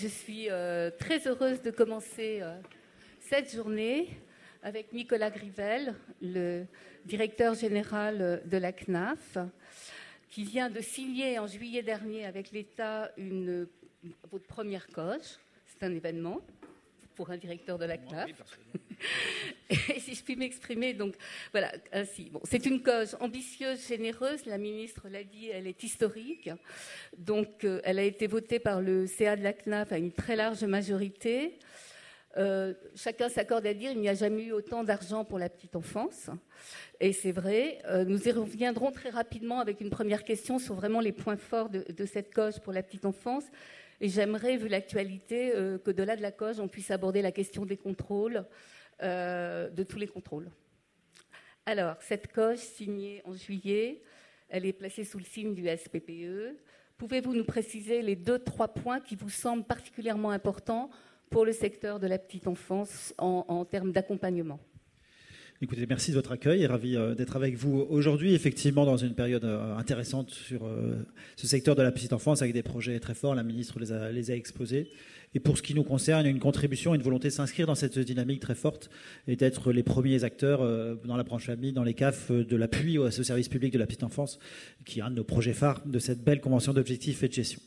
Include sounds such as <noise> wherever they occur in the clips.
Je suis euh, très heureuse de commencer euh, cette journée avec Nicolas Grivel, le directeur général euh, de la CNAF, qui vient de signer en juillet dernier avec l'État une, votre première coche. C'est un événement pour un directeur de la CNAF. <laughs> Et si je puis m'exprimer, donc voilà, ainsi. Bon, c'est une cause ambitieuse, généreuse. La ministre l'a dit, elle est historique. Donc, euh, elle a été votée par le CA de la CNAF à une très large majorité. Euh, chacun s'accorde à dire qu'il n'y a jamais eu autant d'argent pour la petite enfance. Et c'est vrai. Euh, nous y reviendrons très rapidement avec une première question sur vraiment les points forts de, cette cause pour la petite enfance. Et j'aimerais, vu l'actualité, euh, que de-delà de la cause, on puisse aborder la question des contrôles, euh, de tous les contrôles. Alors, cette coche signée en juillet, elle est placée sous le signe du SPPE. Pouvez-vous nous préciser les deux, trois points qui vous semblent particulièrement importants pour le secteur de la petite enfance en, en termes d'accompagnement? Merci de votre accueil et ravi euh, d'être avec vous aujourd'hui, effectivement, dans une période euh, intéressante sur euh, ce secteur de la petite enfance avec des projets très forts. La ministre les a, exposés. Et pour ce qui nous concerne, une contribution, une volonté de s'inscrire dans cette dynamique très forte et d'être les premiers acteurs dans la branche famille, dans les CAF, de l'appui à ce service public de la petite enfance, qui est un de nos projets phares de cette belle convention d'objectifs et de gestion.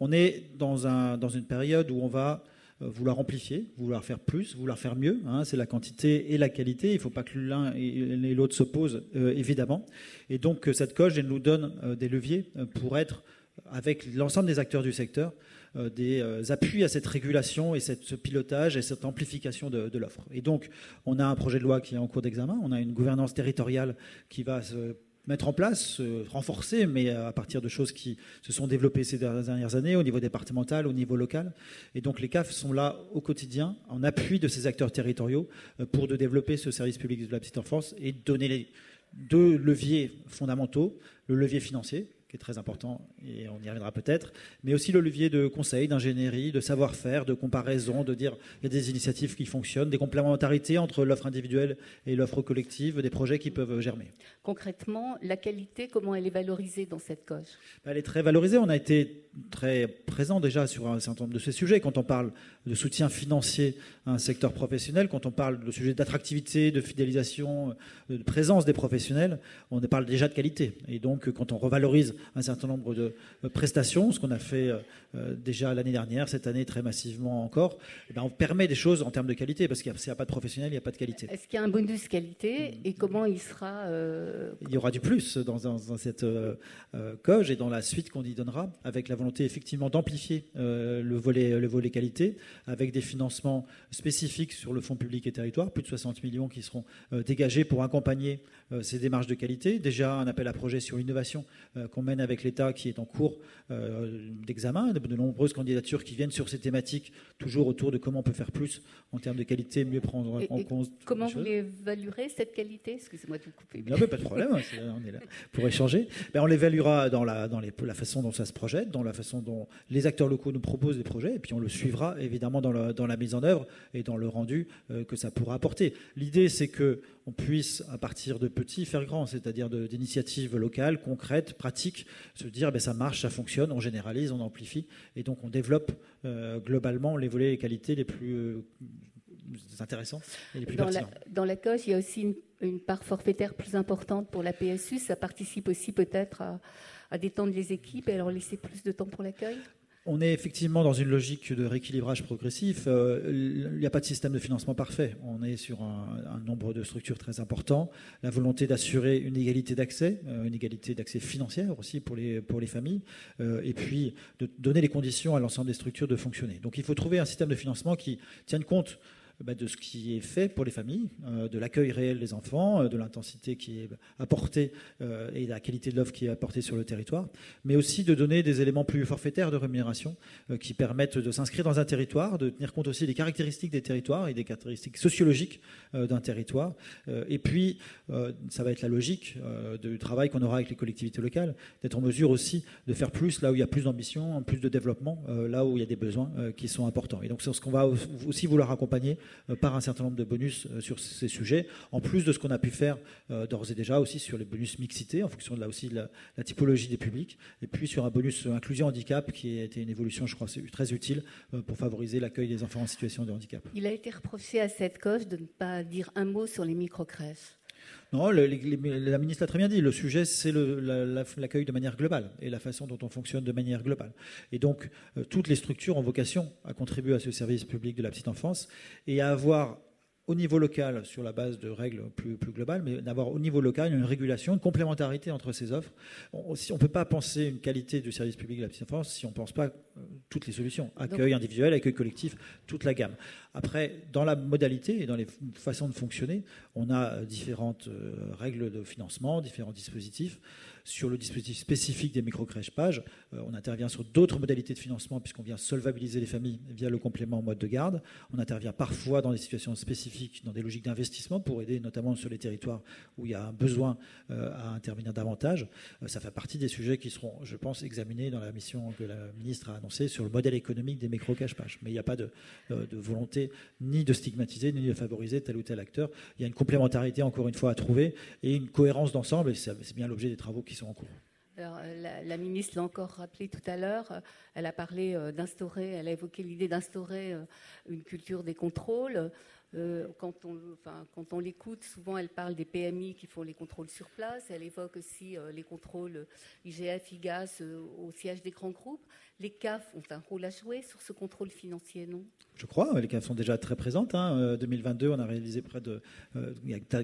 On est dans, un, dans une période où on va vouloir amplifier, vouloir faire plus, vouloir faire mieux. Hein, c'est la quantité et la qualité. Il ne faut pas que l'un et l'autre s'opposent, euh, évidemment. Et donc, euh, cette coche, elle nous donne des leviers pour être, avec l'ensemble des acteurs du secteur, des appuis à cette régulation et ce pilotage et cette amplification de, de l'offre. Et donc, on a un projet de loi qui est en cours d'examen. On a une gouvernance territoriale qui va se mettre en place, euh, renforcer, mais à partir de choses qui se sont développées ces dernières années au niveau départemental, au niveau local. Et donc les CAF sont là au quotidien, en appui de ces acteurs territoriaux, euh, pour développer ce service public de la petite enfance et donner les deux leviers fondamentaux, le levier financier, qui est très important, et on y reviendra peut-être, mais aussi le levier de conseil, d'ingénierie, de savoir-faire, de comparaison, de dire il y a des initiatives qui fonctionnent, des complémentarités entre l'offre individuelle et l'offre collective, des projets qui peuvent germer. Concrètement, la qualité, comment elle est valorisée dans cette cause? Elle est très valorisée. On a été très présent déjà sur un certain nombre de ces sujets. Quand on parle de soutien financier à un secteur professionnel, quand on parle de sujets d'attractivité, de fidélisation, de présence des professionnels, on parle déjà de qualité. Et donc, quand on revalorise un certain nombre de euh, prestations, ce qu'on a fait euh, euh, déjà l'année dernière, cette année très massivement encore, eh ben on permet des choses en termes de qualité, parce qu'il n'y a, pas de professionnel, il n'y a pas de qualité. Est-ce qu'il y a un bonus qualité et comment il sera euh... Il y aura du plus dans, dans, dans cette euh, coge et dans la suite qu'on y donnera, avec la volonté effectivement d'amplifier euh, le, volet, le volet qualité, avec des financements spécifiques sur le fonds public et territoire, plus de 60 millions qui seront dégagés pour accompagner ces démarches de qualité. Déjà un appel à projet sur l'innovation qu'on mène avec l'État qui est en cours d'examen, de nombreuses candidatures qui viennent sur ces thématiques, toujours autour de comment on peut faire plus en termes de qualité, mieux prendre et, en compte. Comment vous l'évaluerez, cette qualité? Excusez-moi de vous couper. Non, mais pas de problème, hein, on est là pour échanger. Ben, on l'évaluera dans, la, dans les, la façon dont ça se projette, dans la façon dont les acteurs locaux nous proposent des projets, et puis on le suivra évidemment dans, le, dans la mise en œuvre et dans le rendu euh, que ça pourra apporter. L'idée, c'est que on puisse, à partir de petits, faire grand, c'est-à-dire d'initiatives locales, concrètes, pratiques, se dire ben, ça marche, ça fonctionne, on généralise, on amplifie, et donc on développe euh, globalement les volets et qualités les plus euh, intéressants et les plus dans pertinents. La, dans la coche, il y a aussi une, une, part forfaitaire plus importante pour la PSU, ça participe aussi peut-être à, à détendre les équipes et à leur laisser plus de temps pour l'accueil? On est effectivement dans une logique de rééquilibrage progressif. Euh, il n'y a pas de système de financement parfait. On est sur un, nombre de structures très important. La volonté d'assurer une égalité d'accès, euh, une égalité d'accès financière aussi pour les, pour les familles, euh, et puis de donner les conditions à l'ensemble des structures de fonctionner. Donc il faut trouver un système de financement qui tienne compte bah, de ce qui est fait pour les familles, euh, de l'accueil réel des enfants, euh, de l'intensité qui est apportée euh, et de la qualité de l'offre qui est apportée sur le territoire, mais aussi de donner des éléments plus forfaitaires de rémunération qui permettent de s'inscrire dans un territoire, de tenir compte aussi des caractéristiques des territoires et des caractéristiques sociologiques d'un territoire. Et puis, ça va être la logique du travail qu'on aura avec les collectivités locales, d'être en mesure aussi de faire plus là où il y a plus d'ambition, plus de développement, là où il y a des besoins qui sont importants. Et donc, c'est ce qu'on va aussi vouloir accompagner par un certain nombre de bonus sur ces sujets, en plus de ce qu'on a pu faire d'ores et déjà aussi sur les bonus mixité, en fonction de là aussi la, la, typologie des publics, et puis sur un bonus inclusion handicap qui a été une évolution, je crois, très utile pour favoriser l'accueil des enfants en situation de handicap. Il a été reproché à cette coche de ne pas dire un mot sur les micro-crèches. Non, la ministre l'a très bien dit. Le sujet, c'est l'accueil de manière globale et la façon dont on fonctionne de manière globale. Et donc, euh, toutes les structures ont vocation à contribuer à ce service public de la petite enfance et à avoir au niveau local sur la base de règles plus, plus globales, mais d'avoir au niveau local une régulation, une complémentarité entre ces offres. On ne peut pas penser une qualité du service public de la petite enfance si on ne pense pas euh, toutes les solutions. Accueil individuel, accueil collectif, toute la gamme. Après, dans la modalité et dans les façons de fonctionner, on a différentes euh, règles de financement, différents dispositifs. Sur le dispositif spécifique des micro-crèches pages, euh, on intervient sur d'autres modalités de financement puisqu'on vient solvabiliser les familles via le complément en mode de garde. On intervient parfois dans des situations spécifiques, dans des logiques d'investissement pour aider notamment sur les territoires où il y a un besoin euh, à intervenir davantage. Euh, ça fait partie des sujets qui seront, je pense, examinés dans la mission que la ministre a annoncée sur le modèle économique des micro-crèches pages. Mais il n'y a pas de, de volonté ni de stigmatiser ni de favoriser tel ou tel acteur. Il y a une complémentarité, encore une fois, à trouver et une cohérence d'ensemble, et c'est bien l'objet des travaux qui sont en cours. Euh, la, ministre l'a encore rappelé tout à l'heure, euh, elle a parlé euh, d'instaurer, elle a évoqué l'idée d'instaurer une culture des contrôles. Quand on, enfin, quand on l'écoute, souvent elle parle des PMI qui font les contrôles sur place, elle évoque aussi les contrôles IGF, IGAS au siège des grands groupes. Les CAF ont un rôle à jouer sur ce contrôle financier, non? Je crois. Les CAF sont déjà très présentes. En 2022, on a réalisé près de, euh,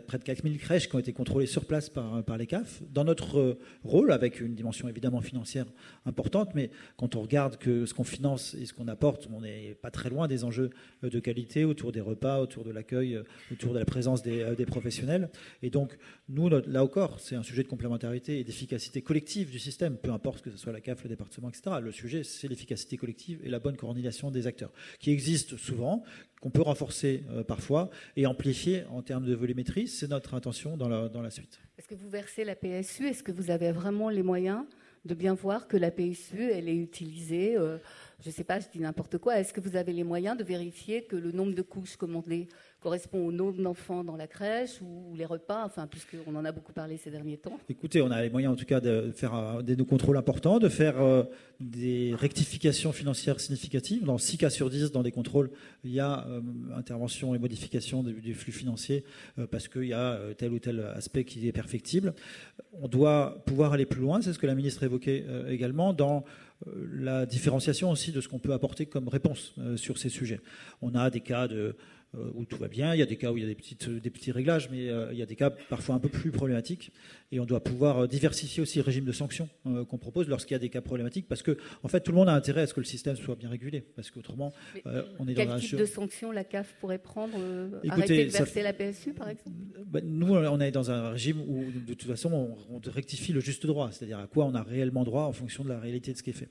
près de 4000 crèches qui ont été contrôlées sur place par, les CAF. Dans notre euh, rôle, avec une dimension évidemment financière importante, mais quand on regarde ce qu'on finance et ce qu'on apporte, on n'est pas très loin des enjeux euh, de qualité autour des repas, autour de l'accueil, autour de la présence des, des, professionnels. Et donc, nous, là encore, c'est un sujet de complémentarité et d'efficacité collective du système, peu importe que ce soit la CAF, le département, etc. Le sujet, c'est l'efficacité collective et la bonne coordination des acteurs, qui existent souvent, qu'on peut renforcer euh, parfois et amplifier en termes de volumétrie. C'est notre intention dans la, dans la suite. Est-ce que vous versez la PSU Est-ce que vous avez vraiment les moyens de bien voir que la PSU, elle est utilisée euh, Je ne sais pas, je dis n'importe quoi. Est-ce que vous avez les moyens de vérifier que le nombre de couches commandées correspond au nombre d'enfants dans la crèche ou les repas, enfin, puisqu'on en a beaucoup parlé ces derniers temps Écoutez, on a les moyens en tout cas de faire euh, des contrôles importants, de faire euh, des rectifications financières significatives. Dans 6 cas sur 10, dans des contrôles, il y a euh, intervention et modification du, flux financier parce qu'il y a tel ou tel aspect qui est perfectible. On doit pouvoir aller plus loin, c'est ce que la ministre évoquait également, dans la différenciation aussi de ce qu'on peut apporter comme réponse sur ces sujets. On a des cas de où tout va bien. Il y a des cas où il y a des, petites, des petits réglages, mais euh, il y a des cas parfois un peu plus problématiques. Et on doit pouvoir euh, diversifier aussi le régime de sanctions qu'on propose lorsqu'il y a des cas problématiques, parce que en fait tout le monde a intérêt à ce que le système soit bien régulé, parce qu'autrement on est dans un type de sanctions la CAF pourrait prendre Arrêter de verser la PSU par exemple? Bah, Nous on est dans un régime où de toute façon on, on rectifie le juste droit, c'est-à-dire à quoi on a réellement droit en fonction de la réalité de ce qui est fait.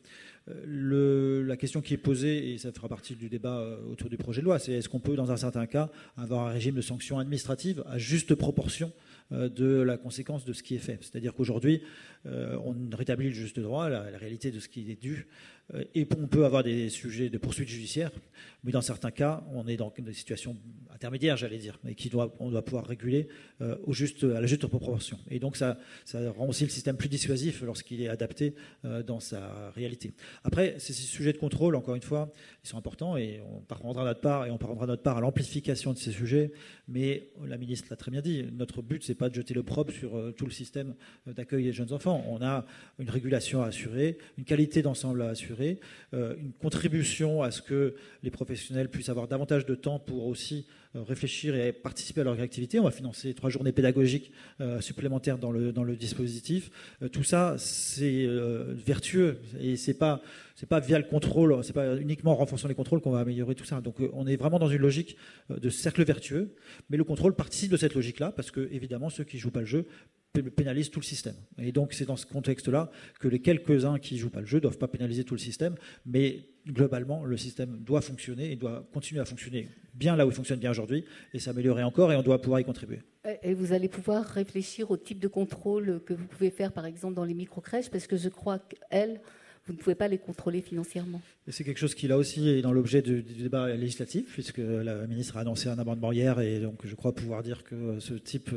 La question qui est posée, et ça fera partie du débat autour du projet de loi, c'est est-ce qu'on peut dans un certain cas, avoir un régime de sanctions administratives à juste proportion euh, de la conséquence de ce qui est fait. C'est-à-dire qu'aujourd'hui, euh, on rétablit le juste droit, la, réalité de ce qui est dû, euh, et on peut avoir des sujets de poursuite judiciaire, mais dans certains cas, on est dans des situations intermédiaires, j'allais dire, et qui doit, doit pouvoir réguler au juste, à la juste proportion. Et donc ça, ça rend aussi le système plus dissuasif lorsqu'il est adapté dans sa réalité. Après, ces sujets de contrôle, encore une fois, ils sont importants et on prendra notre part et on prendra notre part à l'amplification de ces sujets. Mais la ministre l'a très bien dit, notre but c'est pas de jeter le propre sur tout le système d'accueil des jeunes enfants. On a une régulation à assurer, une qualité d'ensemble à assurer, euh, une contribution à ce que les professionnels puissent avoir davantage de temps pour aussi euh, réfléchir et participer à leur activité. On va financer trois journées pédagogiques euh, supplémentaires dans le, dans le dispositif. tout ça, c'est vertueux et c'est pas c'est pas via le contrôle, c'est pas uniquement en renforçant les contrôles qu'on va améliorer tout ça. Donc on est vraiment dans une logique de cercle vertueux, mais le contrôle participe de cette logique-là parce que évidemment ceux qui jouent pas le jeu pénalise tout le système. Et donc c'est dans ce contexte-là que les quelques-uns qui jouent pas le jeu doivent pas pénaliser tout le système, mais globalement le système doit fonctionner et doit continuer à fonctionner bien là où il fonctionne bien aujourd'hui et s'améliorer encore et on doit pouvoir y contribuer. Et vous allez pouvoir réfléchir au type de contrôle que vous pouvez faire par exemple dans les micro-crèches parce que je crois qu'elles vous ne pouvez pas les contrôler financièrement. C'est quelque chose qui, là aussi, est dans l'objet du, débat législatif, puisque la ministre a annoncé un amendement hier, et donc je crois pouvoir dire que ce type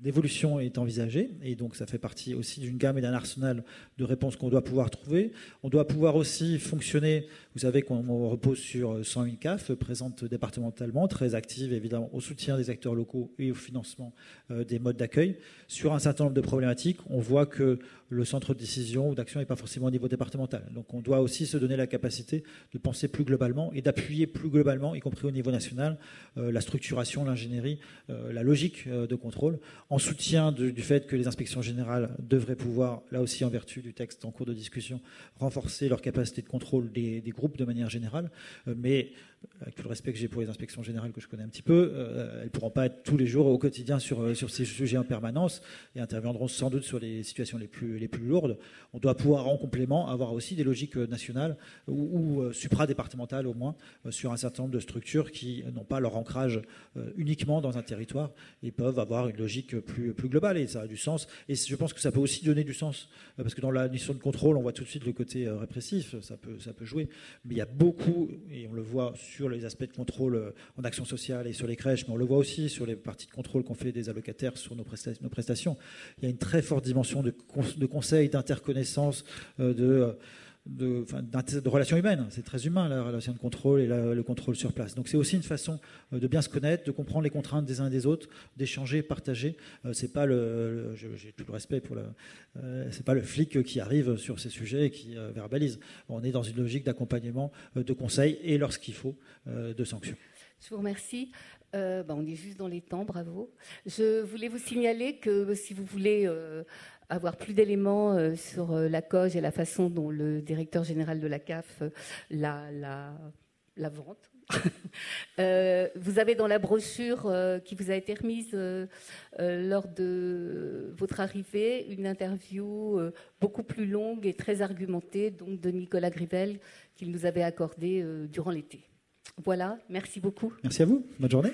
d'évolution est envisagé, et donc ça fait partie aussi d'une gamme et d'un arsenal de réponses qu'on doit pouvoir trouver. On doit pouvoir aussi fonctionner, vous savez qu'on repose sur 101 CAF, présente départementalement, très active évidemment au soutien des acteurs locaux et au financement euh, des modes d'accueil. Sur un certain nombre de problématiques, on voit que le centre de décision ou d'action n'est pas forcément au niveau départemental. Donc on doit aussi se donner la capacité de penser plus globalement et d'appuyer plus globalement, y compris au niveau national, euh, la structuration, l'ingénierie, euh, la logique euh, de contrôle, en soutien du fait que les inspections générales devraient pouvoir, là aussi en vertu du texte en cours de discussion, renforcer leur capacité de contrôle des, groupes de manière générale. mais avec tout le respect que j'ai pour les inspections générales que je connais un petit peu, elles ne pourront pas être tous les jours au quotidien sur, sur ces sujets en permanence et interviendront sans doute sur les situations les plus les plus lourdes, on doit pouvoir en complément avoir aussi des logiques euh, nationales ou, euh, supra-départementales au moins euh, sur un certain nombre de structures qui n'ont pas leur ancrage uniquement dans un territoire et peuvent avoir une logique plus, plus globale et ça a du sens. Et je pense que ça peut aussi donner du sens parce que dans la mission de contrôle, on voit tout de suite le côté répressif, ça peut, ça peut jouer, mais il y a beaucoup, et on le voit sur les aspects de contrôle en action sociale et sur les crèches, mais on le voit aussi sur les parties de contrôle qu'on fait des allocataires sur nos prestations. Il y a une très forte dimension de, de conseil, d'interconnaissance, euh, de, relations humaines. C'est très humain la relation de contrôle et le contrôle sur place. Donc c'est aussi une façon euh, de bien se connaître, de comprendre les contraintes des uns et des autres, d'échanger, partager. Euh, c'est pas le, j'ai tout le respect pour le, c'est pas le flic qui arrive sur ces sujets et qui verbalise. On est dans une logique d'accompagnement, de conseil et lorsqu'il faut, de sanctions. Je vous remercie. Bah, on est juste dans les temps, bravo. Je voulais vous signaler que si vous voulez avoir plus d'éléments euh, sur euh, la COGE et la façon dont le directeur général de la CAF euh, la, la, la vente. <laughs> vous avez dans la brochure qui vous a été remise lors de votre arrivée une interview beaucoup plus longue et très argumentée donc de Nicolas Grivel qu'il nous avait accordée durant l'été. Voilà, merci beaucoup. Merci à vous. Bonne journée.